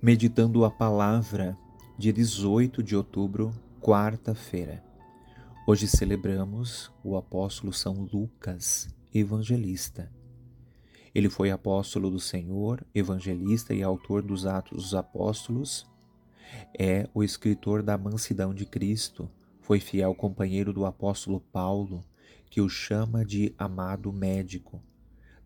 Meditando a palavra, dia 18 de outubro, quarta-feira. Hoje celebramos o apóstolo São Lucas, evangelista. Ele foi apóstolo do Senhor, evangelista e autor dos Atos dos Apóstolos. É o escritor da Mansidão de Cristo, foi fiel companheiro do apóstolo Paulo, que o chama de amado médico.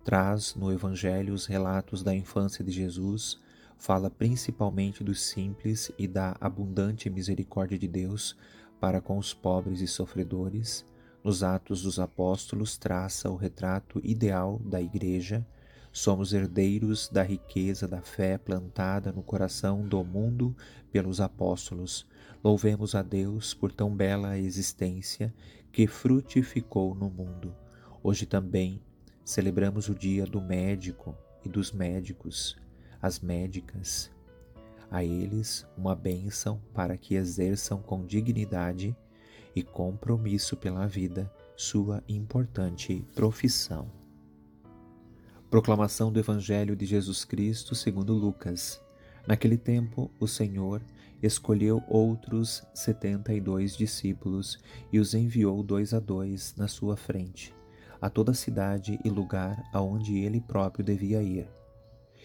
Traz no Evangelho os relatos da infância de Jesus fala principalmente dos simples e da abundante misericórdia de Deus para com os pobres e sofredores. Nos Atos dos Apóstolos, traça o retrato ideal da Igreja. Somos herdeiros da riqueza da fé plantada no coração do mundo pelos apóstolos. Louvemos a Deus por tão bela existência que frutificou no mundo. Hoje também celebramos o dia do médico e dos médicos as médicas. A eles uma bênção para que exerçam com dignidade e compromisso pela vida sua importante profissão. Proclamação do Evangelho de Jesus Cristo segundo Lucas. Naquele tempo, o Senhor escolheu outros setenta e dois discípulos e os enviou dois a dois na sua frente, a toda cidade e lugar aonde ele próprio devia ir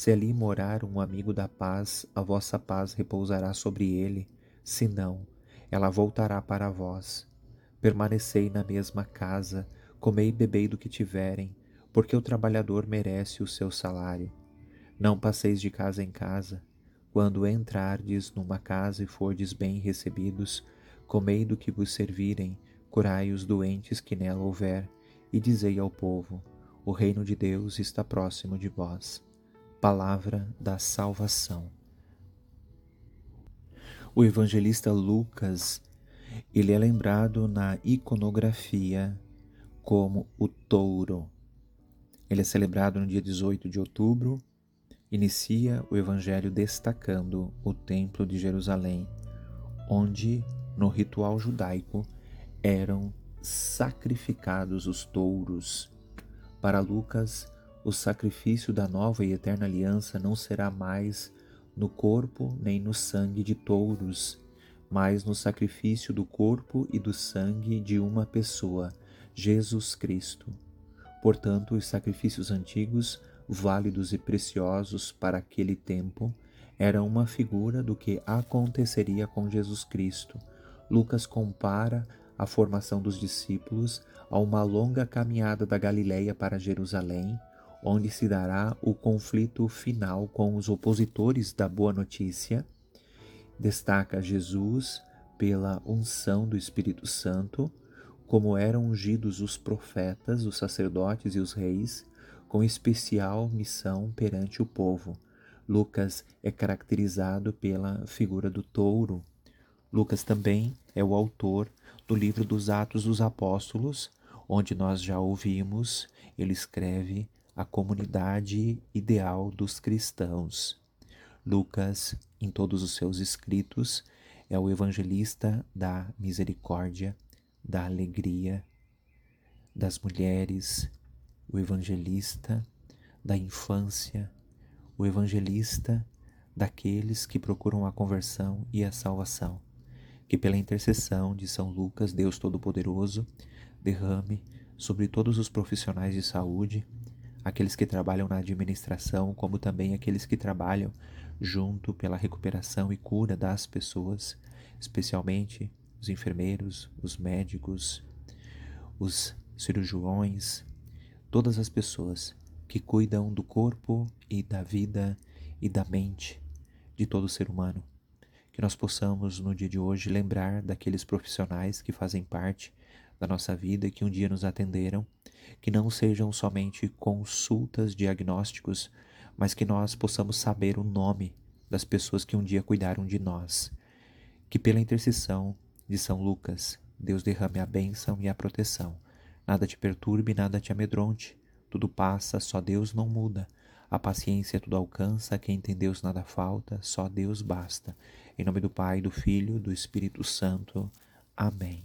Se ali morar um amigo da paz, a vossa paz repousará sobre ele, se não, ela voltará para vós. Permanecei na mesma casa, comei e bebei do que tiverem, porque o trabalhador merece o seu salário. Não passeis de casa em casa. Quando entrardes numa casa e fordes bem recebidos, comei do que vos servirem, curai os doentes que nela houver, e dizei ao povo: O reino de Deus está próximo de vós palavra da salvação. O evangelista Lucas, ele é lembrado na iconografia como o touro. Ele é celebrado no dia 18 de outubro, inicia o evangelho destacando o templo de Jerusalém, onde no ritual judaico eram sacrificados os touros. Para Lucas, o sacrifício da nova e eterna aliança não será mais no corpo nem no sangue de touros, mas no sacrifício do corpo e do sangue de uma pessoa, Jesus Cristo. Portanto, os sacrifícios antigos, válidos e preciosos para aquele tempo, eram uma figura do que aconteceria com Jesus Cristo. Lucas compara a formação dos discípulos a uma longa caminhada da Galileia para Jerusalém, onde se dará o conflito final com os opositores da boa notícia. Destaca Jesus pela unção do Espírito Santo, como eram ungidos os profetas, os sacerdotes e os reis, com especial missão perante o povo. Lucas é caracterizado pela figura do touro. Lucas também é o autor do livro dos Atos dos Apóstolos, onde nós já ouvimos, ele escreve a comunidade ideal dos cristãos. Lucas, em todos os seus escritos, é o evangelista da misericórdia, da alegria, das mulheres, o evangelista da infância, o evangelista daqueles que procuram a conversão e a salvação. Que pela intercessão de São Lucas, Deus Todo-Poderoso, derrame sobre todos os profissionais de saúde aqueles que trabalham na administração, como também aqueles que trabalham junto pela recuperação e cura das pessoas, especialmente os enfermeiros, os médicos, os cirurgiões, todas as pessoas que cuidam do corpo e da vida e da mente de todo ser humano. Que nós possamos, no dia de hoje, lembrar daqueles profissionais que fazem parte da nossa vida que um dia nos atenderam que não sejam somente consultas diagnósticos, mas que nós possamos saber o nome das pessoas que um dia cuidaram de nós. Que pela intercessão de São Lucas, Deus derrame a bênção e a proteção. Nada te perturbe, nada te amedronte. Tudo passa, só Deus não muda. A paciência tudo alcança, quem tem Deus nada falta, só Deus basta. Em nome do Pai, do Filho, do Espírito Santo. Amém.